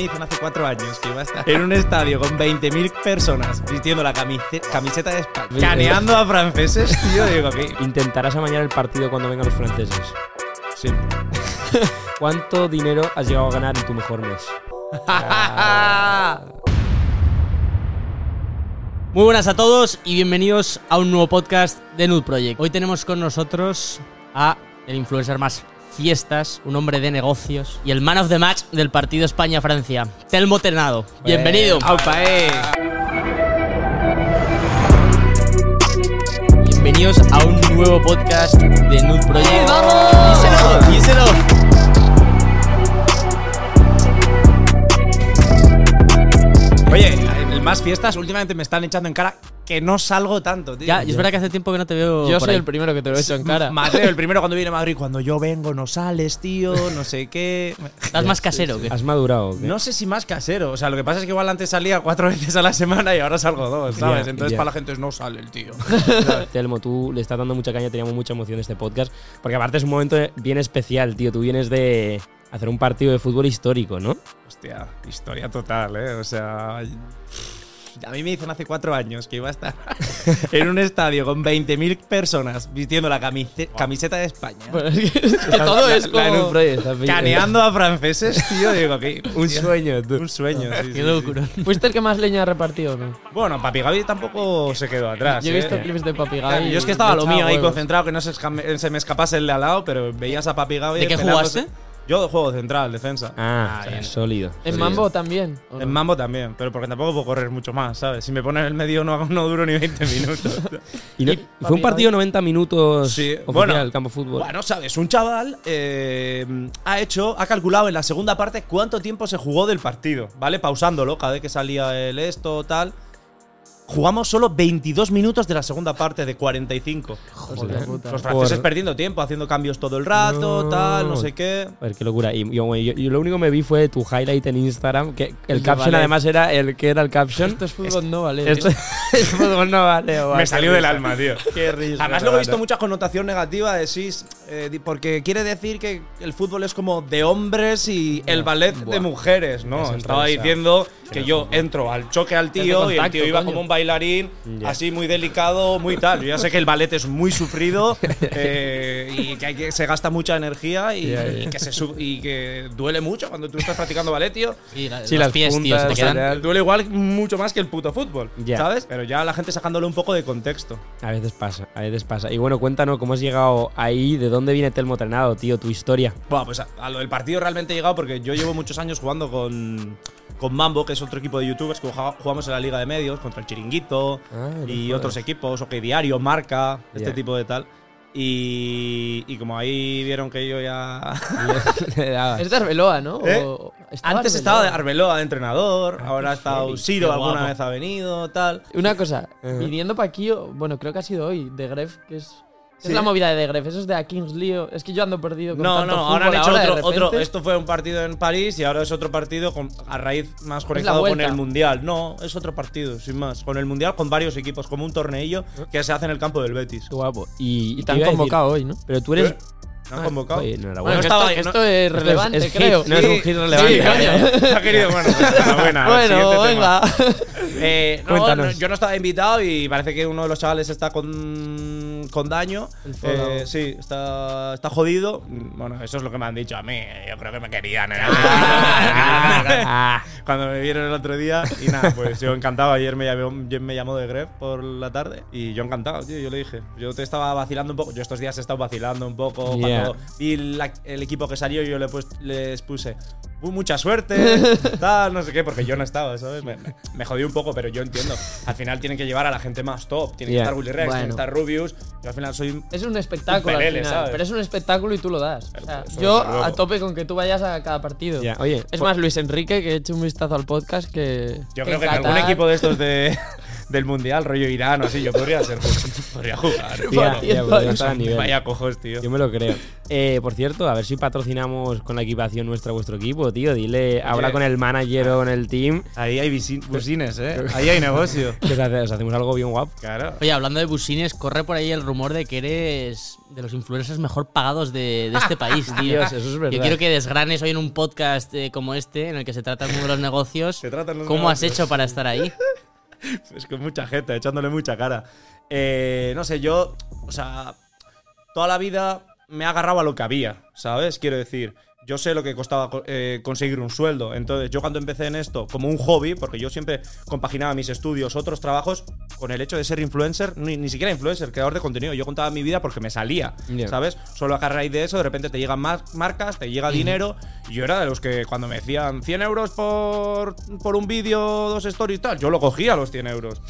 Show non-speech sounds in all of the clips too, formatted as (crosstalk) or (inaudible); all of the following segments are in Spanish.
me dicen hace cuatro años que iba a estar en un estadio con 20.000 personas vistiendo la camise- camiseta de España, caneando a franceses, tío. Digo, que Intentarás amañar el partido cuando vengan los franceses. sí. (laughs) ¿Cuánto dinero has llegado a ganar en tu mejor mes? (laughs) Muy buenas a todos y bienvenidos a un nuevo podcast de Nude Project. Hoy tenemos con nosotros a el influencer más fiestas, un hombre de negocios y el man of the match del partido España-Francia, Telmo Ternado. Bienvenido. ¡Aupa, eh! Bienvenidos a un nuevo podcast de Nude Project. ¡Vamos! ¡Díselo! ¡Díselo! Oye, el más fiestas, últimamente me están echando en cara que no salgo tanto, tío. Ya, y es verdad que hace tiempo que no te veo Yo por soy ahí. el primero que te lo he hecho en cara. Mateo, (laughs) el primero cuando viene a Madrid, cuando yo vengo no sales, tío, no sé qué. (laughs) ¿Estás más casero que ¿Has madurado? qué? No sé si más casero. O sea, lo que pasa es que igual antes salía cuatro (laughs) veces a la semana y ahora salgo dos, ¿sabes? Entonces para la gente es no sale el tío. Telmo, tú le estás dando mucha caña, teníamos mucha emoción de este podcast. Porque aparte es un momento bien especial, tío. Tú vienes de hacer un partido de fútbol histórico, ¿no? Hostia, historia total, ¿eh? O sea... A mí me dicen hace cuatro años que iba a estar (laughs) en un estadio con 20.000 personas vistiendo la camise- camiseta de España. Bueno, es que, es que todo es La- la como... proyecto, bien. Caneando a franceses, tío. Digo, que Un sueño, tú. Un sueño, sí, Qué sí. locura. ¿Fuiste el que más leña ha repartido no? Bueno, Papi Gaby tampoco se quedó atrás. Yo he visto ¿eh? clips de Papi Gaby. yo es que estaba lo mío ahí huevos. concentrado, que no se, se me escapase el de al lado, pero veías a Papi Gaby. ¿De qué jugaste? Yo juego central, defensa. Ah, Ah, o sea, bien. sólido. ¿En. Mambo también? En Mambo también, pero porque tampoco puedo correr mucho más, ¿sabes? Si me pones en el medio no, no duro ni 20 minutos. (laughs) Y no- Y fue un partido 90 minutos Sí, oficial, bueno. campo fútbol. bueno, ¿sabes? Un chaval eh, ha hecho, ha calculado en la segunda parte cuánto tiempo se jugó del partido, ¿vale? Pausándolo cada vez que salía el esto, tal. Jugamos solo 22 minutos de la segunda parte de 45. Joder, puta. Los franceses Por- perdiendo tiempo, haciendo cambios todo el rato, No. tal, no sé qué. A ver, qué locura. Y yo, yo- yo lo único que me vi fue tu highlight en Instagram, que el caption además era el que era el caption. Esto es fútbol, no vale. Esto (laughs) es fútbol no vale. Me salió del alma, tío. (laughs) Qué risa. Además, luego he visto mucha connotación negativa de sí, eh, porque quiere decir que el fútbol es como de hombres y el ballet de mujeres, ¿no? Es Estaba diciendo que yo entro al choque al tío y el tío iba coño. como un bailarín, así muy delicado, muy tal. Yo ya sé que el ballet es muy sufrido (laughs) eh, y que, hay que se gasta mucha energía y, que se y que duele mucho cuando tú estás practicando ballet, tío. Sí, la- Sí, los las pies, tío, se te puntas, quedan. Duele igual mucho más que el puto fútbol, Ya. ¿sabes? Pero ya la gente sacándole un poco de contexto. A veces pasa, a veces pasa. Y bueno, cuéntanos cómo has llegado ahí, de dónde viene Telmo Trenado, tío, tu historia. Bueno, pues a, a lo del partido realmente he llegado porque yo llevo muchos años jugando con, con Mambo, que es otro equipo de youtubers que jugamos en la Liga de Medios, contra el Chiringuito Ah, y otros equipos, OK Diario, Marca, este tipo de tal. Y, y como ahí vieron que yo ya. (laughs) Es de Arbeloa, ¿no? ¿Eh? O- estaba Antes Arbeloa. estaba de Arbeloa de entrenador, ahora ha estado Siro, alguna guapo. vez ha venido, tal. Una cosa, Ajá. viniendo para aquí, o- bueno, creo que ha sido hoy, de Gref, que es. ¿Qué Sí. Es la movida de Gref, eso es de a Kings Leo. Es que yo ando perdido con No, tanto no, ahora han hecho ahora, otro, otro. Esto fue un partido en París y ahora es otro partido con, a raíz más conectado con el Mundial. No, es otro partido, sin más. Con el Mundial, con varios equipos, como un torneillo que se hace en el campo del Betis. Qué guapo. Y, Y te han convocado hoy, ¿no? Pero tú eres. ¿Eh? ¿Me han convocado? Oye, Bueno, enhorabuena. que estaba esto, ahí, que no- esto es relevante, es hit, creo. no es un hit relevante. Coño. (laughs) ha querido, bueno, pues, enhorabuena. (laughs) Bueno, Siguiente venga. Eh, no, Cuéntanos. no, yo no estaba invitado y parece que uno de los chavales está con, con daño. El Fallout. Eh, sí, está, está jodido. Bueno, eso es lo que me han dicho a mí. Yo creo que me querían. ¿eh? (laughs) Cuando me vieron el otro día. Y nada, pues yo encantado. Ayer me llamó, me llamó de Gref por la tarde. Y yo encantado, tío. Yo le dije. Yo te estaba vacilando un poco. Yo estos días he estado vacilando un poco. Yeah. Cuando vi la- el equipo que salió, yo le pues- les puse. "Uh, mucha suerte, (laughs) tal, no sé qué, porque yo no estaba, ¿sabes? Me, me, me jodí un poco, pero yo entiendo. Al final tienen que llevar a la gente más top. Tiene Yeah. que estar Willy Rex, tiene que estar Rubius. Yo al final soy. Es un espectáculo Un pelele, al final, ¿sabes? pero es un espectáculo y tú lo das. O sea, Eso, yo a tope con que tú vayas a cada partido. Oye, Es pues- más, Luis Enrique, que he hecho un vistazo al podcast, que. Yo que creo que en algún equipo de estos de, (laughs) del mundial, rollo Irán o así. Yo podría ser. (laughs) podría jugar. tío. Tía, tía, podría estar a nivel. Vaya cojos, tío. Yo me lo creo. Eh, por cierto, a ver si patrocinamos con la equipación nuestra vuestro equipo, tío. Dile, habla con el manager o con el team. Ahí hay busines, ¿eh? (laughs) Ahí hay negocio. (laughs) Que os, hace- os hacemos algo bien guapo. Claro. Oye, hablando de busines, corre por ahí el rumor de que eres de los influencers mejor pagados de, de este país, tío. Dios, eso es verdad. Yo quiero que desgranes hoy en un podcast eh, como este, en el que se trata el mundo de los negocios, Se tratan los cómo has hecho para estar ahí. (laughs) Es con mucha gente, echándole mucha cara. Eh, no sé, yo, o sea, toda la vida me he agarrado a lo que había, ¿sabes? Quiero decir, yo sé lo que costaba co- eh, conseguir un sueldo. Entonces, yo cuando empecé en esto como un hobby, porque yo siempre compaginaba mis estudios, otros trabajos, con el hecho de ser influencer, ni, ni siquiera influencer, creador de contenido. Yo contaba mi vida porque me salía. ¿sabes? Solo a raíz de eso, de repente te llegan más marcas, te llega dinero. Y yo era de los que cuando me decían 100 euros por, por un vídeo, dos stories y tal, yo lo cogía los 100 euros.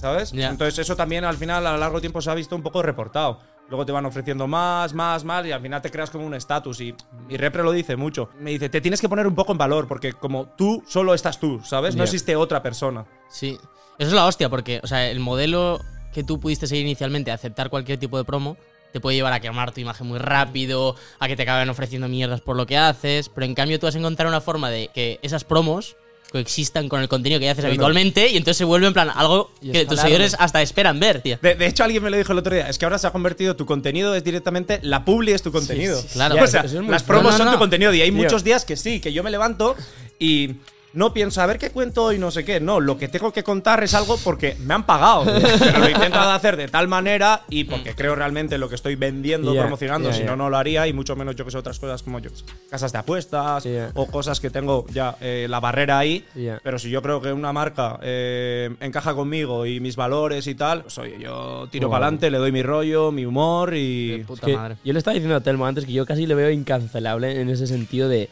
¿Sabes? Entonces eso también al final a largo tiempo se ha visto un poco reportado. Luego te van ofreciendo más, más, más y al final te creas como un estatus. Y, y Repre lo dice mucho. Me dice, te tienes que poner un poco en valor porque como tú solo estás tú, ¿sabes? No existe otra persona. Sí. Eso es la hostia, porque, o sea, el modelo que tú pudiste seguir inicialmente, aceptar cualquier tipo de promo, te puede llevar a quemar tu imagen muy rápido, a que te acaben ofreciendo mierdas por lo que haces, pero en cambio tú vas a encontrar una forma de que esas promos coexistan con el contenido que ya haces habitualmente y entonces se vuelve en plan algo que tus seguidores hasta esperan ver, tío. De, de hecho, alguien me lo dijo el otro día. Es que ahora se ha convertido tu contenido es directamente la publi es tu contenido. sí, claro. o sea, es las promos No, no, son no. tu contenido. Y hay Tío. muchos días que sí, que yo me levanto y no pienso a ver qué cuento y no sé qué. No, lo que tengo que contar es algo porque me han pagado. (laughs) Pero lo intento hacer de tal manera y porque creo realmente en lo que estoy vendiendo, promocionando. si no, no lo haría. Y mucho menos yo que sé otras cosas como yo. Casas de apuestas o cosas que tengo ya eh, la barrera ahí. Pero si yo creo que una marca eh, encaja conmigo y mis valores y tal, pues oye, yo tiro Wow. para adelante, le doy mi rollo, mi humor y. Puta Que madre. Yo le estaba diciendo a Telmo antes que yo casi le veo incancelable en ese sentido de.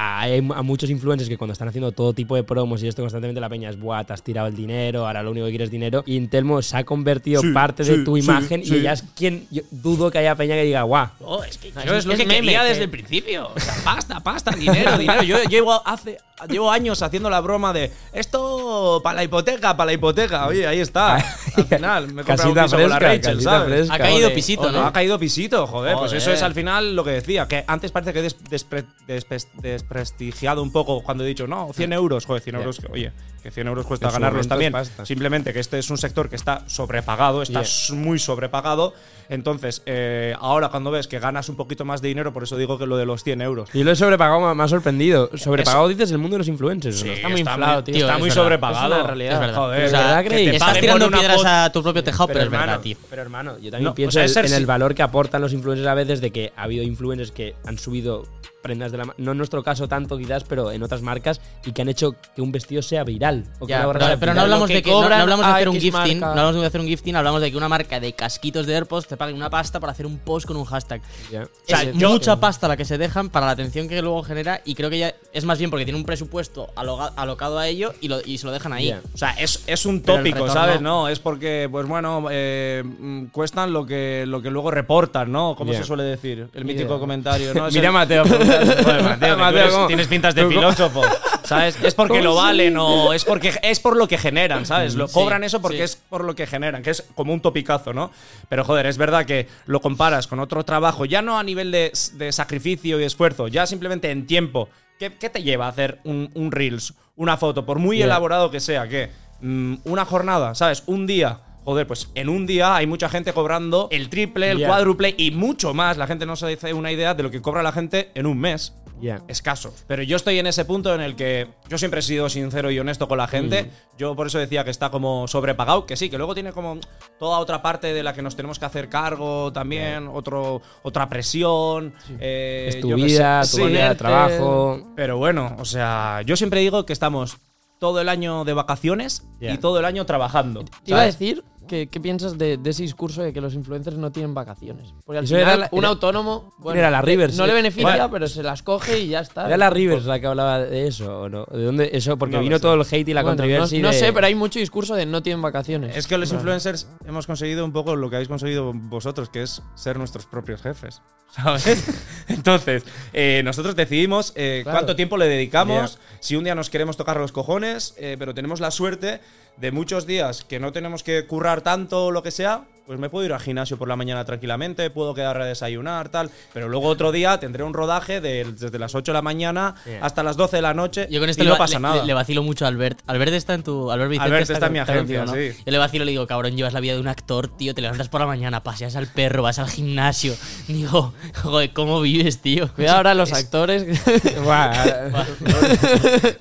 Hay a muchos influencers que cuando están haciendo todo tipo de promos y esto constantemente la peña es buah, te has tirado el dinero, ahora lo único que quieres es dinero. Y en Telmo se ha convertido Sí, parte sí, de tu sí, imagen sí. y ya es quien. yo dudo que haya peña que diga, guau. Oh, es que No, yo es- es, lo que meme, quería que- desde el principio. O sea, pasta, pasta, dinero, dinero. Yo llevo hace llevo años haciendo la broma de esto para la hipoteca, para la hipoteca. Oye, ahí está. (laughs) Al final me he comprado un piso con la Rachel, casita ¿sabes? fresca. Ha caído pisito. ¿no? Ha caído pisito, joder. Pues eso es al final lo que decía. Que antes parece que he des- despre- despre- desprestigiado un poco cuando he dicho, no, 100 euros. Joder, 100 euros. que- Oye, que 100 euros cuesta ganarlos también. es. Simplemente que este es un sector que está sobrepagado, está Yeah. muy sobrepagado. Entonces, eh, ahora cuando ves que ganas un poquito más de dinero, por eso digo que lo de los 100 euros. Y lo he sobrepagado, me- ha sorprendido. Sobrepagado dices el mundo de los influencers. está muy inflado, tío. Está es muy verdad. sobrepagado. Es una realidad. Es verdad. Joder, O sea, ¿verdad que te Estás tirando piedras a tu propio tejado, pero, es hermano, verdad, tío. Pero hermano, yo también No, pienso o sea, es ser en el valor que aportan los influencers a veces de que ha habido influencers que han subido prendas de la ma- no en nuestro caso tanto quizás, pero en otras marcas y que han hecho que un vestido sea viral. O que Ya, una gorra pero, no hablamos que de que no, hablamos de hacer un gifting, marca. no hablamos de hacer un gifting, hablamos de que una marca de casquitos de AirPods te pague una pasta para hacer un post con un hashtag. O sea, yo sí. mucha pasta la que se dejan para la atención que luego genera y creo que ya es más bien porque tiene un presupuesto aloga- alocado a ello y, lo, y se lo dejan ahí. O sea, es, es un tópico, retorno- ¿sabes? No, es porque, pues bueno, eh, cuestan lo que, lo que luego reportan, ¿no? ¿Cómo Ya. se suele decir? El mítico comentario, ¿no? (laughs) Es Mira el- Mateo. Joder, (laughs) Mateo, que tienes pintas de filósofo, ¿sabes? Es porque lo valen o es porque es por lo que generan, ¿sabes? Lo Sí, cobran eso porque sí. es por lo que generan, que es como un topicazo, ¿no? Pero joder, es verdad que lo comparas con otro trabajo, ya no a nivel de, de sacrificio y esfuerzo, ya simplemente en tiempo. ¿Qué, qué te lleva a hacer un, un Reels, una foto, por muy elaborado que sea? ¿Qué? Mm, una jornada, ¿sabes? Un día. Joder, pues en un día hay mucha gente cobrando el triple, el cuádruple y mucho más. La gente no se hace una idea de lo que cobra la gente en un mes escaso. Pero yo estoy en ese punto en el que yo siempre he sido sincero y honesto con la gente. Mm. Yo por eso decía que está como sobrepagado, que sí, que luego tiene como toda otra parte de la que nos tenemos que hacer cargo también, otro, otra presión. eh, Es tu vida, sé. tu Sí, vida de trabajo. Pero bueno, o sea, yo siempre digo que estamos todo el año de vacaciones y todo el año trabajando. Te iba a decir qué piensas de, de ese discurso de que los influencers no tienen vacaciones. Porque al Eso final, era la- un era- autónomo. Bueno, era la Rivers, No le beneficia, Bueno. pero se las coge y ya está. ¿Era la Rivers la que hablaba de eso o no? ¿De dónde eso? Porque No vino sé. todo el hate y la Bueno, no, controversia. no de- sé, pero hay mucho discurso de no tienen vacaciones. Es que los Bueno. influencers hemos conseguido un poco lo que habéis conseguido vosotros, que es ser nuestros propios jefes. (laughs) ¿Sabes? Entonces, eh, nosotros decidimos eh, Claro. cuánto tiempo le dedicamos, si un día nos queremos tocar los cojones, eh, pero tenemos la suerte de muchos días que no tenemos que currar tanto o lo que sea, pues me puedo ir al gimnasio por la mañana tranquilamente, puedo quedar a desayunar, tal. Pero luego otro día tendré un rodaje de- desde las 8 de la mañana hasta las 12 de la noche Yo con esto y le, no pasa le- nada. Le, vacilo mucho a Albert. Albert está en tu. Albert Vicente Albert está en mi agencia, contigo, ¿no? sí. Yo le vacilo y le digo, cabrón, llevas la vida de un actor, tío. Te levantas por la mañana, paseas al perro, vas al gimnasio. (laughs) Digo, joder, ¿cómo vives, tío? Cuidado ahora los (laughs) actores. (laughs)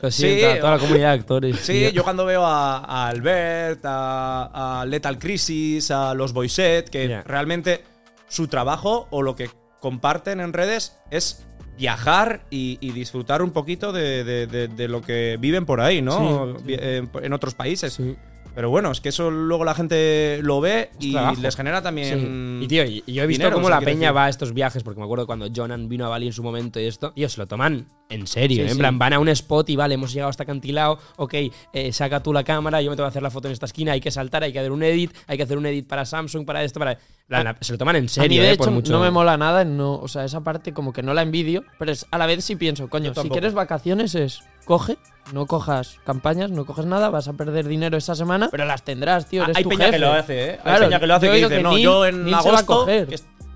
Lo siento, Sí, a toda la comunidad de actores. Sí, tío. yo cuando veo a, a Albert, a, a Lethal Crisis, a los Boyset, que realmente su trabajo o lo que comparten en redes es viajar y, y disfrutar un poquito de, de- de- de lo que viven por ahí, ¿no? Sí, En, en otros países. Sí. Pero bueno, es que eso luego la gente lo ve y trabajo. les genera también. Sí. Y tío, y- y yo he visto dinero, cómo sea, la peña decir. va a estos viajes, porque me acuerdo cuando Jonan vino a Bali en su momento y esto, tío, se lo toman en serio, Sí, ¿eh? en plan, van a un spot y vale, hemos llegado hasta acantilado, ok, eh, saca tú la cámara, yo me tengo que hacer la foto en esta esquina, hay que saltar, hay que hacer un edit, hay que hacer un edit para Samsung, para esto, para... la- la- se lo toman en a mí, serio, de ¿eh? hecho, Por mucho... no me mola nada. No, o sea, esa parte como que no la envidio. Pero es, a la vez sí pienso, coño, si quieres vacaciones es coge, no cojas campañas, no coges nada, vas a perder dinero esa semana, pero las tendrás, tío. Eres Hay tu peña que jefe. lo hace, ¿eh? Hay Claro, peña que lo hace que dice, que no, Neil- yo en Neil se va a agosto, coger,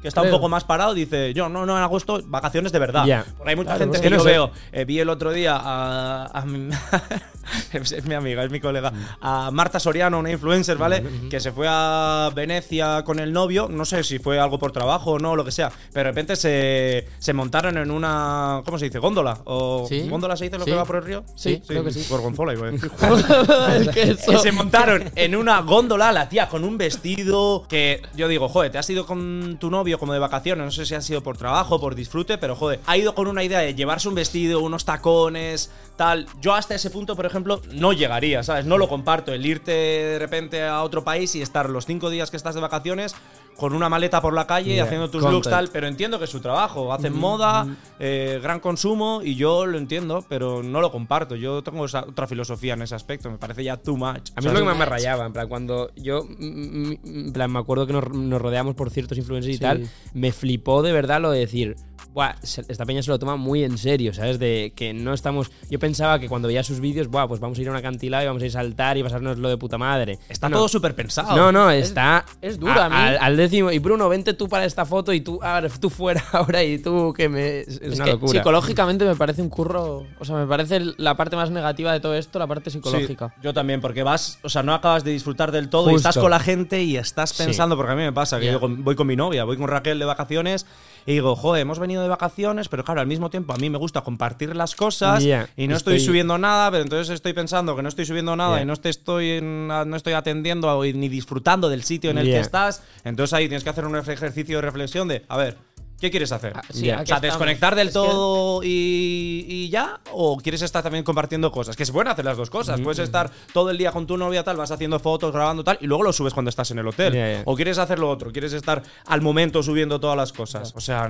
que, es- que está un poco más parado, dice, yo no, no en agosto, vacaciones de verdad. Ya. Porque hay mucha Claro, gente que, que no yo veo, eh, vi el otro día a, a mi- (laughs) es, mi amiga, es mi colega, a Marta Soriano, una influencer, ¿vale? Que se fue a Venecia con el novio, no sé si fue algo por trabajo o no, lo que sea, pero de repente se, se montaron en una, ¿cómo se dice? ¿Góndola? ¿O Sí. góndola se dice lo Sí. que va por el río? Sí, creo que sí. Gorgonzola, iba a decir. (laughs) Es que (laughs) eso- Que se montaron en una góndola la tía con un vestido que yo digo, joder, te has ido con tu novio como de vacaciones, no sé si ha sido por trabajo, por disfrute, pero joder, ha ido con una idea de llevarse un vestido, unos tacones, tal. Yo hasta ese punto, por ejemplo, no llegaría, ¿sabes? No lo comparto, el irte de repente a otro país y estar los cinco días que estás de vacaciones con una maleta por la calle Yeah, haciendo tus content. looks tal, pero entiendo que es su trabajo, hacen moda, eh, gran consumo y yo lo entiendo, pero no lo comparto. Yo tengo esa otra filosofía en ese aspecto, me parece ya too much. A mí es lo que más me rayaba, en plan, cuando yo, mm, mm, en plan, me acuerdo que nos, nos rodeamos por ciertos influencers y tal, me flipó de verdad lo de decir, Buah, esta peña se lo toma muy en serio, ¿sabes? De que no estamos... Yo pensaba que cuando veía sus vídeos, Buah, pues vamos a ir a una acantilado y vamos a ir a saltar y pasarnos lo de puta madre. Está No, todo súper pensado. No, no, está... es duro, a mí. Al, al décimo, y Bruno, vente tú para esta foto y tú, tú fuera (laughs) ahora y tú que me... Es, Es una que locura. psicológicamente me parece un curro. O sea, me parece la parte más negativa de todo esto, la parte psicológica. Sí, yo también, porque vas, o sea, no acabas de disfrutar del todo y estás con la gente y estás Sí. pensando, porque a mí me pasa, que yo voy con mi novia, voy con Raquel de vacaciones y digo, joder, hemos venido de vacaciones, pero claro, al mismo tiempo a mí me gusta compartir las cosas y no estoy, estoy- subiendo nada, pero entonces estoy pensando que no estoy subiendo nada y no te estoy, no estoy atendiendo ni disfrutando del sitio en el que estás, entonces ahí tienes que hacer un ejercicio de reflexión de, a ver, ¿qué quieres hacer? Ah, sí, O sea, desconectar del Es que- todo y, y ya, o quieres estar también compartiendo cosas. Que se pueden hacer las dos cosas. Puedes estar todo el día con tu novia, tal, vas haciendo fotos, grabando tal, y luego lo subes cuando estás en el hotel. O quieres hacer lo otro, quieres estar al momento subiendo todas las cosas. O sea,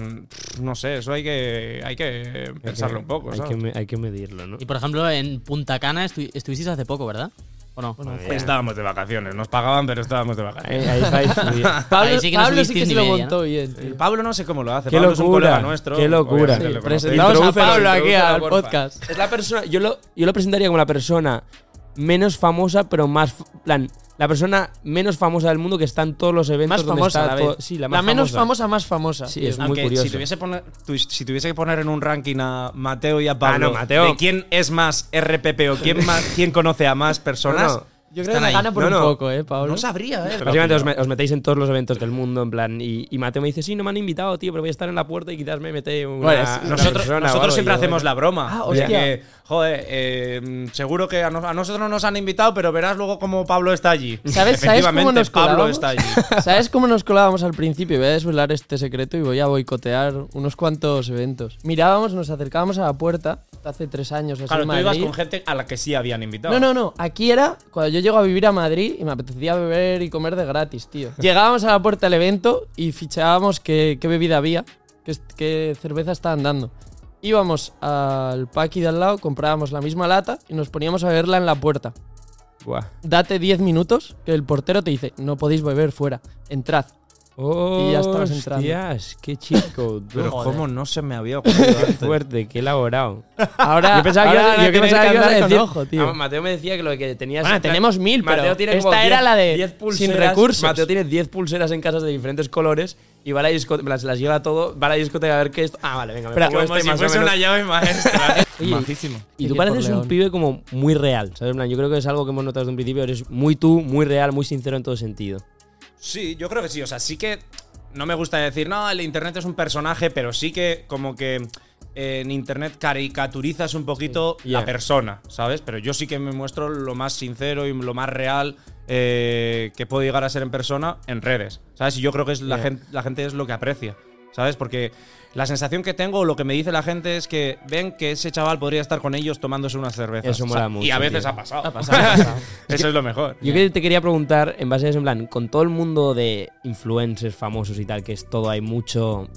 no sé, eso hay que, hay que Hay que- pensarlo un poco. Hay ¿sabes? que, me- hay que medirlo, ¿no? Y por ejemplo, en Punta Cana estu- estuvisteis hace poco, ¿verdad? ¿O no? Bueno, Ya. Estábamos de vacaciones, nos pagaban, pero estábamos de vacaciones. Ahí, ahí influir. (laughs) Pablo, Ahí sí que no Pablo sí que se lo montó bien. tío. Pablo no sé cómo lo hace. Qué Pablo es un locura, colega nuestro. qué locura. Sí, presentamos a Pablo aquí al podcast. Es la persona, yo lo, yo lo presentaría como la persona menos famosa, pero más. plan, la persona menos famosa del mundo que está en todos los eventos Más donde famosa a está la todo- vez. Sí, la, más menos famosa. famosa, más famosa. Sí, muy Aunque curioso. Si tuviese, poner, tu- si tuviese que poner en un ranking a Mateo y a Pablo no, Mateo. de quién es más RPP o quién, (laughs) más, quién conoce a más personas, No, no. Yo creo que ahí. gana por No, un no. poco, eh, Pablo. no sabría, ¿eh? Básicamente os, me- os metéis en todos los eventos del mundo, en plan. Y, y Mateo me dice, sí, no me han invitado, tío, pero voy a estar en la puerta y quizás me mete una. Bueno, una Nosotros, persona nosotros algo", siempre yo, hacemos bueno. la broma. Ah, O sea hostia. que, joder, eh, seguro que a, nos- a nosotros no nos han invitado, pero verás luego cómo Pablo está allí. (laughs) ¿Sabes- sabes cómo nos Pablo colábamos? está allí. (laughs) ¿Sabes cómo nos colábamos al principio? Voy a desvelar este secreto y voy a boicotear unos cuantos eventos. Mirábamos, nos acercábamos a la puerta hace tres años así Claro, en tú ibas con gente a la que sí habían invitado. No, no, no. Aquí era cuando yo llego a vivir a Madrid y me apetecía beber y comer de gratis, tío. (laughs) Llegábamos a la puerta del evento y fichábamos qué, qué bebida había, qué, qué cerveza estaban dando. Íbamos al paqui de al lado, comprábamos la misma lata y nos poníamos a beberla en la puerta. Buah. Date 10 minutos que el portero te dice, no podéis beber fuera, entrad. Y ya estabas entrando. Hostias, qué bro. (laughs) Pero Joder. cómo no se me había (laughs) ocurrido Qué antes. fuerte, qué elaborado. Ahora, Yo pensaba que ahora yo que tener pensaba que que ibas a andar con decir- ojo, tío. Ah, Mateo me decía que lo que tenías. Bueno, tenemos mil, Mateo pero tiene como esta era 10 la de 10 sin pulseras. recursos. Mateo tiene 10 pulseras en casas de diferentes colores y va a la discoteca, las, las lleva todo, va a la discoteca a ver qué es. Ah, vale, venga, me pongo Como este si más o fuese menos. una llave maestra. (laughs) Oye, Majísimo. Y tú pareces un pibe como muy real, ¿sabes? En plan, yo creo que es algo que hemos notado desde un principio. Eres muy tú, muy real, muy sincero en todo sentido. Sí, yo creo que sí. O sea, sí que no me gusta decir, no, el internet es un personaje, pero sí que como que eh, en internet caricaturizas un poquito Sí. la Yeah. persona, ¿sabes? Pero yo sí que me muestro lo más sincero y lo más real eh, que puedo llegar a ser en persona en redes, ¿sabes? Y yo creo que es la, Yeah. gente, la gente es lo que aprecia, ¿sabes? Porque la sensación que tengo, o lo que me dice la gente es que ven que ese chaval podría estar con ellos tomándose unas cervezas. Eso mola mucho, Y a veces tío. ha pasado. Ha pasado, ha pasado. (laughs) Eso es lo mejor. Yo que te quería preguntar, en base a eso, en plan, con todo el mundo de influencers famosos y tal, que es todo, hay mucho.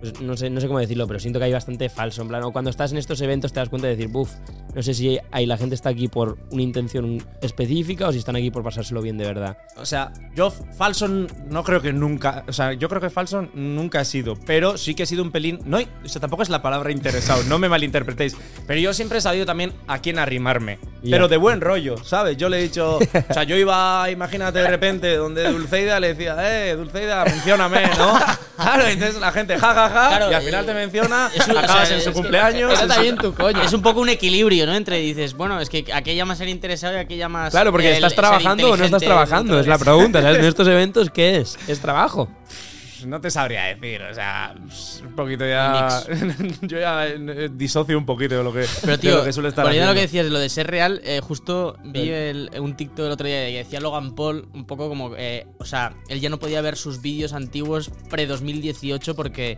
pues no, sé, no sé cómo decirlo, pero siento que hay bastante falso. En plan, o cuando estás en estos eventos te das cuenta de decir, buf, no sé si hay, la gente está aquí por una intención específica o si están aquí por pasárselo bien de verdad. O sea, yo falso no creo que nunca. O sea, yo creo que falso nunca he sido. Pero sí que he sido un pelín. No, hay- o sea, tampoco es la palabra interesado, no me malinterpretéis. Pero yo siempre he sabido también a quién arrimarme. Pero de buen rollo, ¿sabes? Yo le he dicho. O sea, yo iba, imagínate de repente, donde Dulceida le decía, eh, Dulceida, mencióname, ¿no? Claro, entonces la gente, ja, ja, ja. Claro, y al final te eh, menciona, es un- o acabas sea, en su cumpleaños. Tu coño. Es un poco un equilibrio, ¿no? Entre dices, bueno, es que aquella más ser interesado y aquella más. Claro, porque el estás trabajando o no estás trabajando, es la de- pregunta. ¿sabes? En (laughs) estos eventos, ¿qué es? Es trabajo. No te sabría decir, o sea, un poquito ya. (laughs) yo ya eh, disocio un poquito de lo que, Pero de tío, lo que suele estar lo que decías de lo de ser real, eh, justo vi el- un TikTok el otro día que decía Logan Paul un poco como, eh, o sea, él ya no podía ver sus vídeos antiguos pre-2018 porque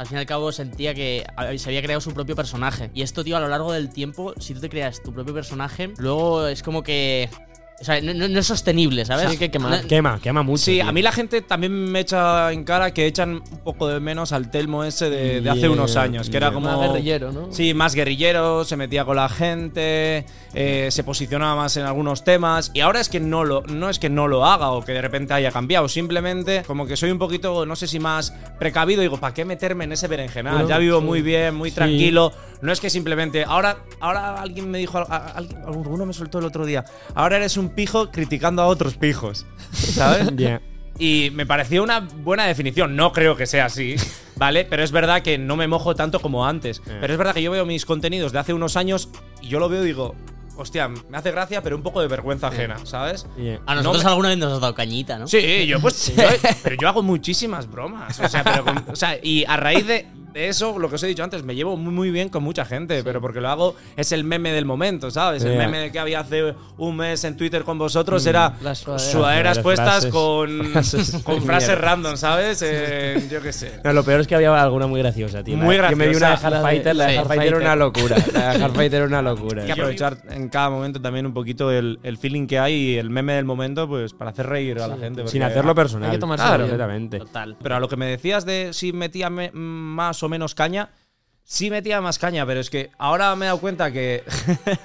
al fin y al cabo sentía que se había creado su propio personaje. Y esto, tío, a lo largo del tiempo, si tú te creas tu propio personaje, luego es como que... O sea, no, es sostenible, ¿sabes? Sí, hay que quemar. No- Quema, quema mucho. Sí, tío. a mí la gente también me echa en cara que echan un poco de menos al Telmo ese de, de hace Yeah, unos años, que era como. Más guerrillero, ¿no? Sí, más guerrillero, se metía con la gente, eh, se posicionaba más en algunos temas. Y ahora es que no lo, no es que no lo haga o que de repente haya cambiado. Simplemente, como que soy un poquito, no sé si más precavido. Digo, ¿para qué meterme en ese berenjenal? Bueno, ya vivo sí. muy bien, muy Sí. tranquilo. No es que simplemente. Ahora, ahora alguien me dijo, a- a- alguien- alguno me soltó el otro día. Ahora eres un pijo criticando a otros pijos. ¿Sabes? (laughs) Yeah. Y me pareció una buena definición. No creo que sea así, ¿vale? Pero es verdad que no me mojo tanto como antes. Pero es verdad que yo veo mis contenidos de hace unos años y yo lo veo y digo, hostia, me hace gracia, pero un poco de vergüenza ajena, ¿sabes? Yeah. A nosotros No me- alguna vez nos has dado cañita, ¿no? Sí, yo pues. (laughs) yo- pero yo hago muchísimas bromas. O sea, pero con- o sea, y a raíz de, de eso, lo que os he dicho antes, me llevo muy, muy bien con mucha gente, pero porque lo hago es el meme del momento, ¿sabes? El meme de que había hace un mes en Twitter con vosotros era Las sudaderas. sudaderas Frases. puestas con, Frases. con (laughs) frases Mierda. random, ¿sabes? Eh, yo qué sé. (laughs) No, lo peor es que había alguna muy graciosa, tío. Muy La- Yo me vi una de graciosa. Hardfighter, la de Hardfighter era una locura. La de Hardfighter era una locura. Hay que aprovechar en cada momento también un poquito el, el feeling que hay y el meme del momento, pues para hacer reír a la gente. Sin hacerlo personal. Hay que tomarse Claro. Total. Pero a lo que me decías de si metía me- más o menos caña, sí metía más caña, pero es que ahora me he dado cuenta que.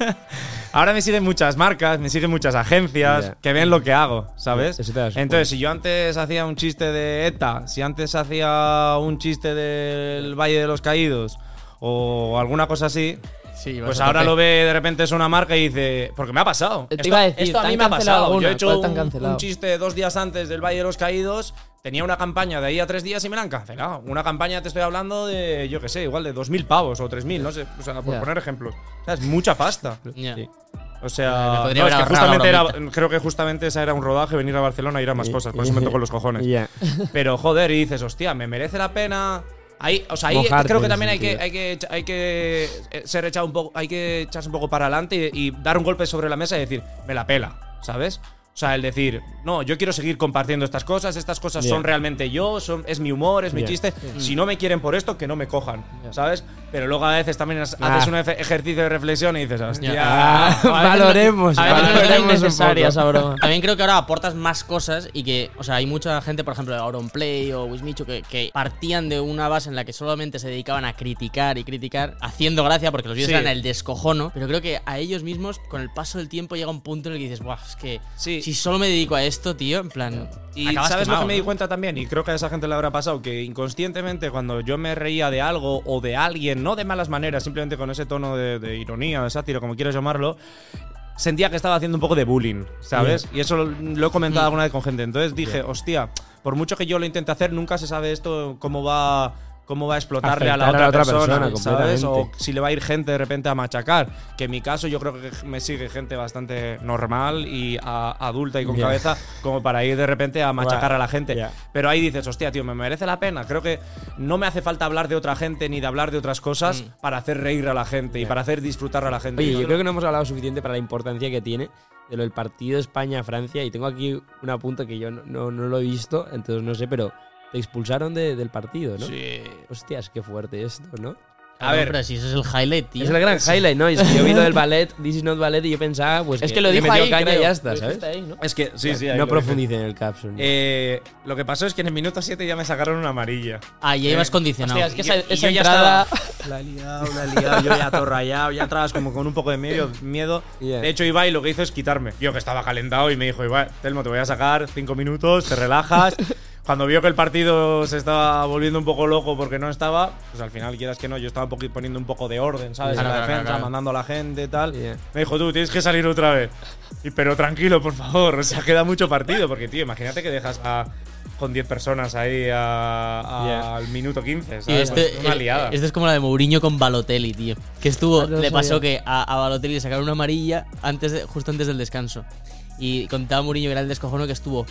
(laughs) ahora me siguen muchas marcas, me siguen muchas agencias que ven lo que hago, ¿sabes? Entonces, si yo antes hacía un chiste de ETA, si antes hacía un chiste del Valle de los Caídos o alguna cosa así. Sí, Pues ahora lo ve de repente es una marca y dice, porque me ha pasado. Te Esto, iba a decir, esto a ¿te mí me ha pasado. Yo he hecho un chiste dos días antes del Valle de los Caídos, tenía una campaña de ahí a tres días y me la han cancelado. Una campaña, te estoy hablando de, yo qué sé, igual de 2.000 pavos o 3.000, no sé, o sea, por poner ejemplos. O sea, es mucha pasta. Sí. O sea, no, es que justamente era, creo que justamente esa era un rodaje, venir a Barcelona y ir a más cosas, por eso me tocó los cojones. Pero joder, y dices, hostia, me merece la pena. Ahí, o sea, ahí Mojarte creo que también hay que, hay que, hay que eh, ser echado un poco, hay que echarse un poco para adelante y, y dar un golpe sobre la mesa y decir, me la pela, ¿sabes? O sea, el decir, no, yo quiero seguir compartiendo estas cosas, estas cosas son realmente yo, son, es mi humor, es mi chiste. Si no me quieren por esto, que no me cojan. ¿sabes? Pero luego a veces también has- Ah. haces un ejercicio de reflexión y dices, hostia. Ah, (laughs) valoremos, a valoremos esa broma. (laughs) También creo que ahora aportas más cosas y que, o sea, hay mucha gente, por ejemplo, de Auronplay o Wismichu que, que partían de una base en la que solamente se dedicaban a criticar y criticar, haciendo gracia porque los vídeos Sí. eran el descojono. Pero creo que a ellos mismos, con el paso del tiempo, llega un punto en el que dices, Buah, es que Sí. Si solo me dedico a esto, tío, en plan. Y ¿sabes lo que me di cuenta también? Y creo que a esa gente le habrá pasado, que inconscientemente cuando yo me reía de algo o de alguien, no de malas maneras, simplemente con ese tono de, de ironía, de sátiro, como quieras llamarlo, sentía que estaba haciendo un poco de bullying, ¿sabes? Y eso lo, lo he comentado Mm. alguna vez con gente. Entonces dije, hostia, por mucho que yo lo intente hacer, nunca se sabe esto cómo va cómo va a explotarle a la otra, a la otra persona, persona ¿sabes? O si le va a ir gente de repente a machacar. Que en mi caso yo creo que me sigue gente bastante normal y a- adulta y con Ya. cabeza como para ir de repente a machacar a la gente. Ya. Pero ahí dices, hostia, tío, me merece la pena. Creo que no me hace falta hablar de otra gente ni de hablar de otras cosas Mm. para hacer reír a la gente y para hacer disfrutar a la gente. Oye, Y yo creo que no hemos hablado suficiente para la importancia que tiene de lo del partido España-Francia. Y tengo aquí un apunte que yo no, no- no lo he visto, entonces no sé, pero te expulsaron de- del partido, ¿no? Sí. Hostias, qué fuerte esto, ¿no? A ver. pero si eso es el highlight, tío. Es el gran highlight, ¿no? Y es que yo he oído del (laughs) ballet, This is not ballet, y yo pensaba, pues Es que lo le dijo ahí, caña creo. y ya está, Lo ¿sabes? ahí, ¿no? Es que, sí, sí. ahí no lo profundice en el capsule. Eh, lo que pasó es que en el minuto 7 ya me sacaron una amarilla. Ah, ya ibas Eh, condicionado. Hostia, es que Y yo- esa, esa yo ya entrada. estaba- La he liado, la he liado, yo ya todo rayado, ya entrabas como con un poco de miedo. miedo. Yeah. De hecho, Ibai lo que hizo es quitarme. Yo que estaba calentado y me dijo, Ibai, Telmo, te voy a sacar cinco minutos, te relajas. (laughs) Cuando vio que el partido se estaba volviendo un poco loco porque no estaba, pues al final, quieras que no, yo estaba un poco poniendo un poco de orden, ¿sabes? Claro, en la claro, defensa, claro. mandando a la gente y tal. Yeah. Me dijo, tú, tienes que salir otra vez. Y, pero tranquilo, por favor, (laughs) o sea, queda mucho partido. Porque, tío, imagínate que dejas a, con 10 personas ahí a- a- Yeah. al minuto 15, Y ¿sabes? este, Pues una eh, liada. este es como la de Mourinho con Balotelli, tío. Que estuvo, Ah, no le pasó sabía. que a, a Balotelli le sacaron una amarilla antes de- justo antes del descanso. Y contaba Mourinho que era el descojono que estuvo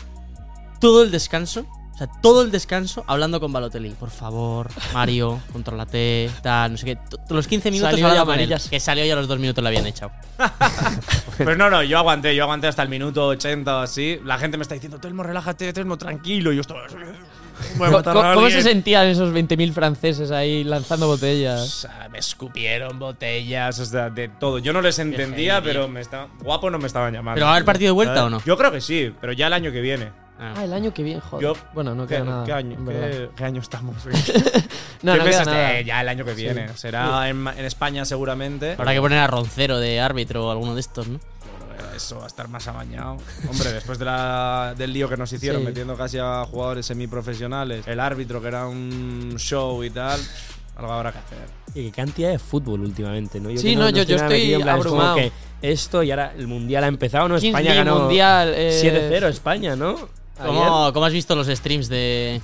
todo el descanso, o sea, todo el descanso hablando con Balotelli. Por favor, Mario, (laughs) contrólate, tal, no sé qué. T- Los 15 minutos Salió hablando ya con él, amarillas. Que salió y a los dos minutos le habían echado. (laughs) Pero no, no, yo aguanté, yo aguanté hasta el minuto 80 o así. La gente me está diciendo, Telmo, relájate, Telmo, tranquilo. Y yo a (laughs) ¿Cómo, matar a cómo se sentían esos 20.000 franceses ahí lanzando O botellas? sea, me escupieron botellas, o sea, de todo. Yo no les entendía, pero me estaba, guapo no me estaban llamando. ¿Pero va a haber partido de vuelta o no? Yo creo que sí, pero ya el año que viene. Ah. Ah, el año que viene, joder. Yo- bueno, no ¿Qué, queda nada. qué año, qué- qué año estamos? No, (laughs) ¿Qué no queda nada. Ya el año que viene. Será en, en España seguramente. Habrá que poner a Roncero de árbitro o alguno de estos, ¿no? Pero Eso va a estar más amañado. Hombre, después de la- del lío que nos hicieron Sí. metiendo casi a jugadores semiprofesionales, el árbitro que era un show y tal, algo habrá que hacer. Y qué cantidad de fútbol últimamente, ¿no? Sí, que no, yo- yo estoy plan, es como abrumado. que esto y ahora el mundial ha empezado, ¿no? España ganó Mundial, eh, 7-0 España, ¿no? ¿Cómo, cómo has visto los streams de,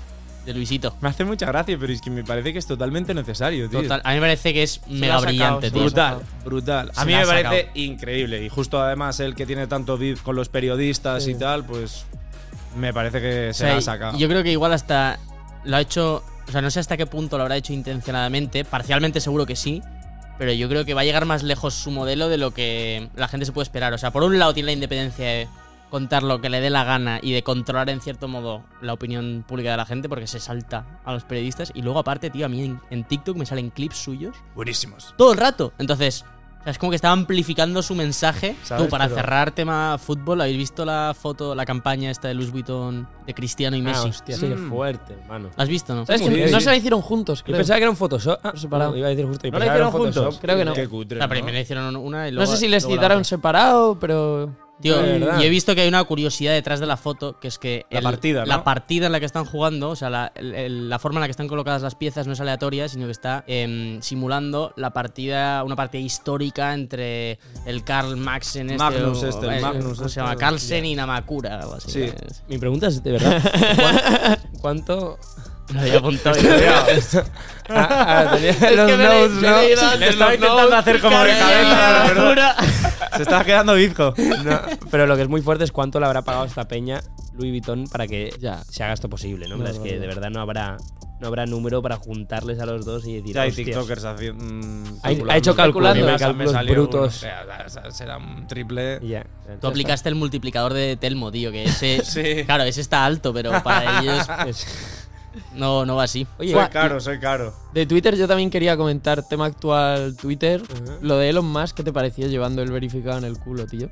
de Luisito? Me hace mucha gracia, pero es que me parece que es totalmente necesario, tío. Total, a mí me parece que es mega sacado, brillante, tío. Brutal, brutal. Se A mí me parece sacado. increíble. Y justo además él que tiene tanto beef con los periodistas Sí. y tal, pues me parece que O se sea, la ha sacado. Yo creo que igual hasta lo ha hecho. O sea, no sé hasta qué punto lo habrá hecho intencionadamente. Parcialmente seguro que sí. Pero yo creo que va a llegar más lejos su modelo de lo que la gente se puede esperar. O sea, por un lado tiene la independencia de contar lo que le dé la gana y de controlar en cierto modo la opinión pública de la gente porque se salta a los periodistas. Y luego aparte, tío, a mí en, en TikTok me salen clips suyos Buenísimos. todo el rato. Entonces, o sea, es como que estaba amplificando su mensaje. Tú, para Pero- cerrar tema fútbol, ¿habéis visto la foto, la campaña esta de Louis Vuitton de Cristiano y Ah, Messi? hostia, sí, Mm. fuerte, hermano. ¿La has visto, no? ¿Sabes que bien, no se la hicieron juntos, Yo pensaba que era un Photoshop. Ah, separado. no, iba a decir justo. y ¿No la pensaba que era hicieron un Photoshop. juntos? Creo que no. Qué cutre. La ¿no? primera hicieron una y No luego. sé si les citaron separado, pero. Tío, y he visto que hay una curiosidad detrás de la foto, que es que La partida, ¿no? la partida en la que están jugando, o sea, la, el- la forma en la que están colocadas las piezas no es aleatoria, sino que está em, simulando la partida, una partida histórica entre el Karl Maxen este, Magnus o- este, el eh, Magnus ¿cómo se este, llama? Carlsen y Namakura, así. Sí. Mi pregunta es, de verdad, (laughs) ¿cuán- ¿cuánto? Lo había (laughs) apuntado. Ah, ah, tenía (laughs) que los me- notes, yo ¿no? le estaba intentando hacer como de cabeza, la verdad. (laughs) Se estaba quedando bizco. No, pero lo que es muy fuerte es cuánto le habrá pagado esta peña Louis Vuitton para que Ya. se haga esto posible, ¿no? En plan, No, es no, que no. de verdad no habrá, no habrá número para juntarles a los dos y decir. Ya hay "Hostias". TikTokers haciendo. mm, Ha- calculando. ha hecho cálculos, Calculando. me Me cálculos salió brutos. uno, o sea, será un triple. Ya. Tú aplicaste el multiplicador de Telmo, tío, que ese. Sí. Claro, ese está alto, pero para ellos Es- no, no va así. Oye, soy caro, soy caro. De Twitter yo también quería comentar, tema actual Twitter. Lo de Elon Musk, ¿qué te pareció llevando el verificado en el culo, tío?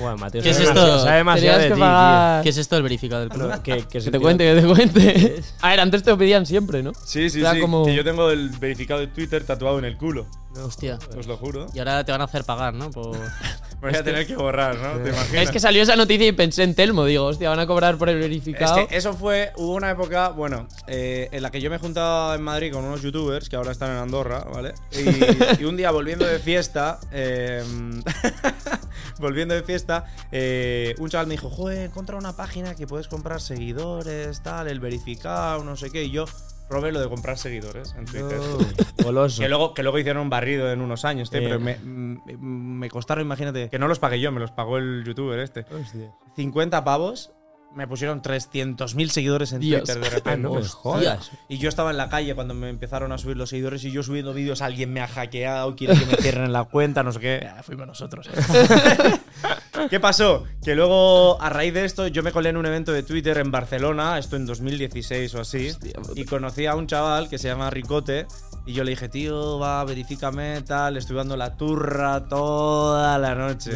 Bueno, Mateo, ¿Qué es sabe esto? demasiado- Sabe demasiado de que ti, pagar- ¿Qué es esto del verificado del? No, que, que Que se te cuente, que te cuente. A ver, antes te lo pedían siempre, ¿no? Sí, sí, Era sí. como- Que yo tengo el verificado de Twitter tatuado en el culo. Hostia. Os lo juro. Y ahora te van a hacer pagar, ¿no? Por... (laughs) Voy a tener que borrar, ¿no? ¿Te imaginas? Es que salió esa noticia y pensé en Telmo. Digo, hostia, van a cobrar por el Es verificado. que eso fue, hubo una época, bueno, eh, en la que yo me juntaba en Madrid con unos youtubers que ahora están en Andorra, ¿vale? Y, y un día volviendo de fiesta, eh, (laughs) volviendo de fiesta, eh, un chaval me dijo, joder, encontrado una página que puedes comprar seguidores, tal, el verificado, no sé qué, y yo probé lo de comprar seguidores en Twitter. (laughs) Goloso. Que luego, que luego hicieron un barrido en unos años, tío, Eh. pero me, me- me costaron, imagínate, que no los pagué yo, me los pagó el youtuber este. Hostia. 50 pavos, me pusieron 300.000 seguidores en Dios. Twitter de repente. Ah, no Hostia. jodas. Y yo estaba en la calle cuando me empezaron a subir los seguidores y yo subiendo vídeos, alguien me ha hackeado, quiere que me cierren la cuenta, no sé qué. Ah, fuimos nosotros. (laughs) ¿Qué pasó? Que luego, a raíz de esto, yo me colé en un evento de Twitter en Barcelona, esto en 2016 o así, y conocí a un chaval que se llama Ricote. Y yo le dije, tío, va, verifícame, tal. Estuve dando la turra toda la noche.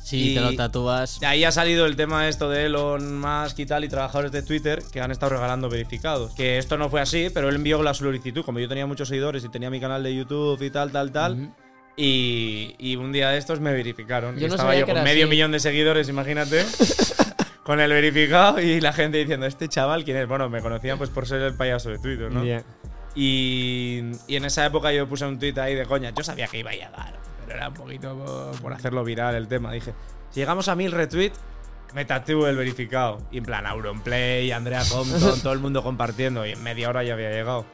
Si Y- te lo tatúas. De ahí ha salido el tema esto de Elon Musk y tal y trabajadores de Twitter que han estado regalando verificados. Que esto no fue así, pero él envió la solicitud. Como yo tenía muchos seguidores y tenía mi canal de YouTube y tal, tal, tal. y, y un día de estos me verificaron. Yo y no estaba yo con medio así. millón de seguidores, imagínate. (laughs) con el verificado y la gente diciendo, este chaval, ¿quién es? Bueno, me conocían pues por ser el payaso de Twitter, ¿no? Ya. Y, en esa época yo puse un tweet ahí de coña. Yo sabía que iba a llegar, pero era un poquito por, por hacerlo viral el tema. Dije, si llegamos a mil retweets, me tatúo el verificado. Y en plan, Auronplay, Andrea Compton, (laughs) todo el mundo compartiendo. Y en media hora ya había llegado.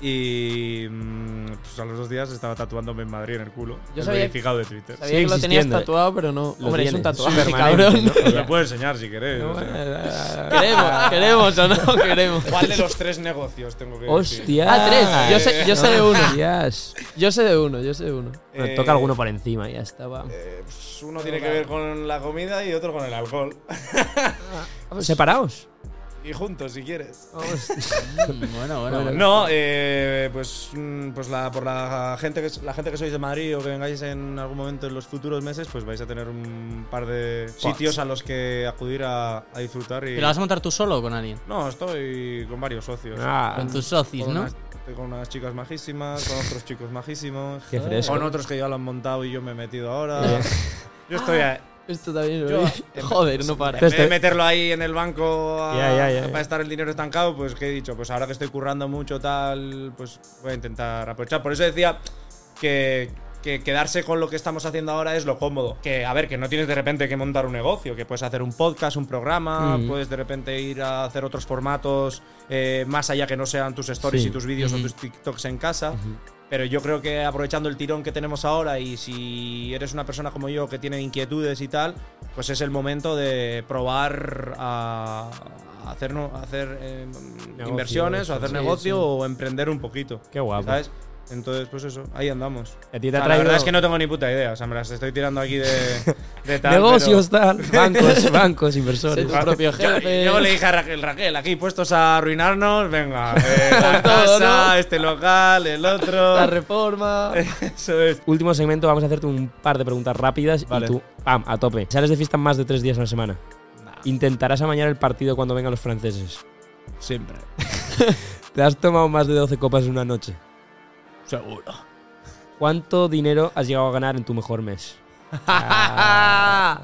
Y mm, pues a los dos días estaba tatuándome en Madrid en el culo. Yo el sabía- verificado de Twitter. Sabía que lo tenías existiendo, eh. tatuado, pero no. Lo Hombre, es un tienes. tatuaje, Permanente, cabrón. ¿no? Lo puedo enseñar si queréis. o sea. (laughs) queremos, queremos o no (laughs) queremos. ¿Cuál de los tres negocios tengo que decir? Hostia. Ah, tres. Yo sé, yo sé de uno. Hostias. Yo sé de uno, yo sé de uno. Bueno, Eh, toca alguno por encima y ya está. va. eh, pues uno tiene que ver con la comida y otro con el alcohol. (laughs) ¿Separados? Y juntos, si quieres. (laughs) Bueno, bueno, bueno. No, eh, pues, mm, pues la, por la gente, que, la gente que sois de Madrid o que vengáis en algún momento en los futuros meses, pues vais a tener un par de sitios a los que acudir a, a disfrutar. Y... ¿Y lo vas a montar tú solo o con alguien? No, estoy con varios socios. Ah, Con tus socios, Con ¿no? unas- estoy con unas chicas majísimas, con otros chicos majísimos, Qué fresco. con otros que ya lo han montado y yo me he metido ahora. Yo estoy a- Esto también Yo- lo vi. (laughs) Joder, no para. En vez de Este- meterlo ahí en el banco a- para estar el dinero estancado, pues que he dicho, pues ahora que estoy currando mucho tal, pues voy a intentar aprovechar. Por eso decía que, que quedarse con lo que estamos haciendo ahora es lo cómodo. Que, a ver, que no tienes de repente que montar un negocio, que puedes hacer un podcast, un programa, Mm. puedes de repente ir a hacer otros formatos eh, más allá que no sean tus stories Sí. y tus vídeos o tus TikToks en casa. Pero yo creo que aprovechando el tirón que tenemos ahora y si eres una persona como yo que tiene inquietudes y tal, pues es el momento de probar a a hacer, no- a hacer eh, inversiones o hacer sí, negocio sí. o emprender un poquito. Qué guapo. ¿Sabes? Entonces, pues eso, ahí andamos. A ti te O sea, ha la verdad es que no tengo ni puta idea. O sea, me las estoy tirando aquí de, de tal. Negocios, pero- tal. (laughs) Bancos, bancos, inversores. Sí, tu propio Yo- jefe. Luego le dije a Raquel, Raquel, aquí puestos a arruinarnos, venga, eh, la (laughs) todo, casa, ¿no? este local, el otro. La reforma. (laughs) Eso es. Último segmento, vamos a hacerte un par de preguntas rápidas Vale. y tú, pam, a tope. Sales de fiesta más de tres días a la semana. Intentarás amañar el partido cuando vengan los franceses. Siempre. ¿Te has tomado más de 12 copas en una noche? Seguro. ¿Cuánto dinero has llegado a ganar en tu mejor mes? (laughs)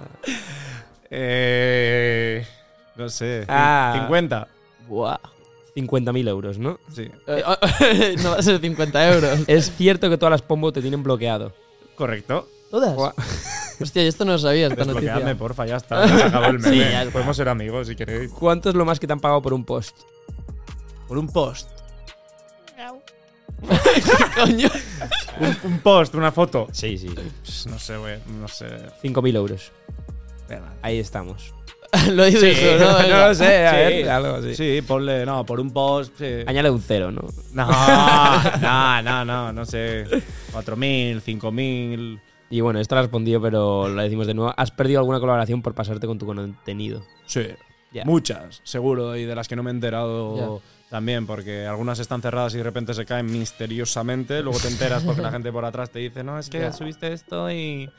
Eh, no sé. Ah. 50. Buah. 50.000 euros, ¿no? Sí. Eh, (laughs) no va a ser 50 euros. (laughs) Es cierto que todas las pombo te tienen bloqueado. Correcto. ¿Todas? Buah. Hostia, yo esto no lo sabía, esta noticia. porfa, ya está. Ya se acabó el meme. Sí, ya está. Podemos ser amigos si queréis. ¿Cuánto es lo más que te han pagado por un post? Por un post. (laughs) Coño. Un, un post, una foto. Sí, sí. Pss, No sé, güey. No sé. 5.000 euros. Ahí estamos. (laughs) lo dices tú, ¿no? (laughs) No sé, a Sí. ver, algo así. Sí, ponle. No, por un post. sí. Añade un cero, ¿no? No, no, no, no, no sé. 4.000, 5.000. Y bueno, esto lo has respondido, pero lo decimos de nuevo. ¿Has perdido alguna colaboración por pasarte con tu contenido? Sí. Muchas, seguro, y de las que no me he enterado también, porque algunas están cerradas y de repente se caen misteriosamente. Luego te enteras porque la gente por atrás te dice, no, es que Ya. subiste esto y,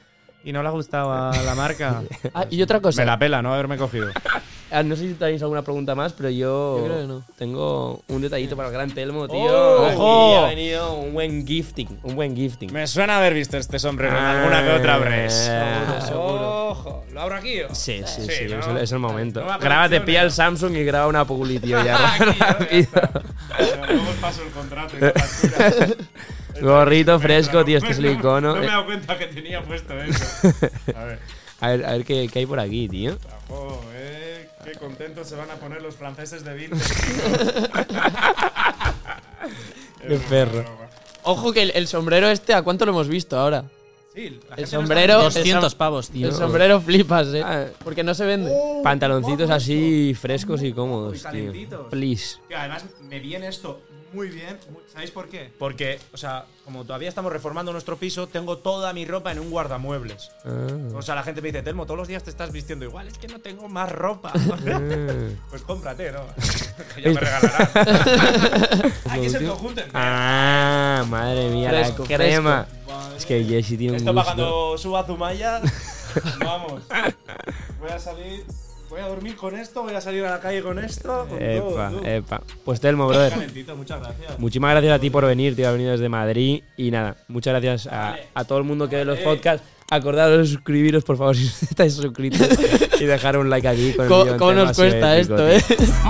y no le ha gustado a la marca. (laughs) Ah, y otra cosa. Me la pela, no haberme cogido. (laughs) Ah, No sé si tenéis alguna pregunta más, pero yo, Yo creo que no. tengo un detallito para el gran Telmo, tío. ¡Oh! ¡Ojo! ha venido un buen gifting, un buen gifting. Me suena haber visto este sombrero en Ah, alguna que otra vez. seguro, seguro. Ojo, ¿lo abro aquí? o? Sí, sí, sí, Sí, es, ¿no? el, es el momento. Grábate, pilla el Samsung y graba una publi, tío, (laughs) ya. Aquí. Ya rápido. está. (laughs) Luego paso el contrato y la factura. (laughs) Gorrito fresco, tío, este es el No, icono. No me he dado cuenta que tenía puesto eso. A ver. A ver, a ver qué, qué hay por aquí, tío. Ojo, eh. Qué contentos se van a poner los franceses de Vinted. Qué perro. Ojo que el, el sombrero este, ¿a cuánto lo hemos visto ahora? Sí, El sombrero- está- 200 som- pavos, tío. El sombrero flipas, eh. Ah. Porque no se vende. Pantaloncitos así frescos y cómodos, Muy tío. calentitos. Please. Tío, además, me viene esto muy bien. ¿Sabéis por qué? Porque, o sea, como todavía estamos reformando nuestro piso, tengo toda mi ropa en un guardamuebles. Ah. O sea, la gente me dice, Telmo, todos los días te estás vistiendo igual, es que no tengo más ropa. (laughs) pues cómprate, ¿no? (laughs) Que ya me regalarás. (laughs) Aquí es el conjunto. Ah, madre mía, Fresco, la crema. Es que Jesse tiene un Esto para gusto. cuando suba Zumaya, (laughs) vamos. Voy a salir, voy a dormir con esto, voy a salir a la calle con esto. Con Epa, todo, epa. Pues Telmo, brother. Calentito, muchas gracias. Muchísimas gracias a ti por venir, tío, haber venido desde Madrid. Y nada, muchas gracias a, Vale. a todo el mundo que ve los podcasts. Acordaros de suscribiros, por favor, (laughs) si no estáis suscritos. y dejar un like aquí con el ¿Cómo nos cuesta épico, esto, eh? (laughs)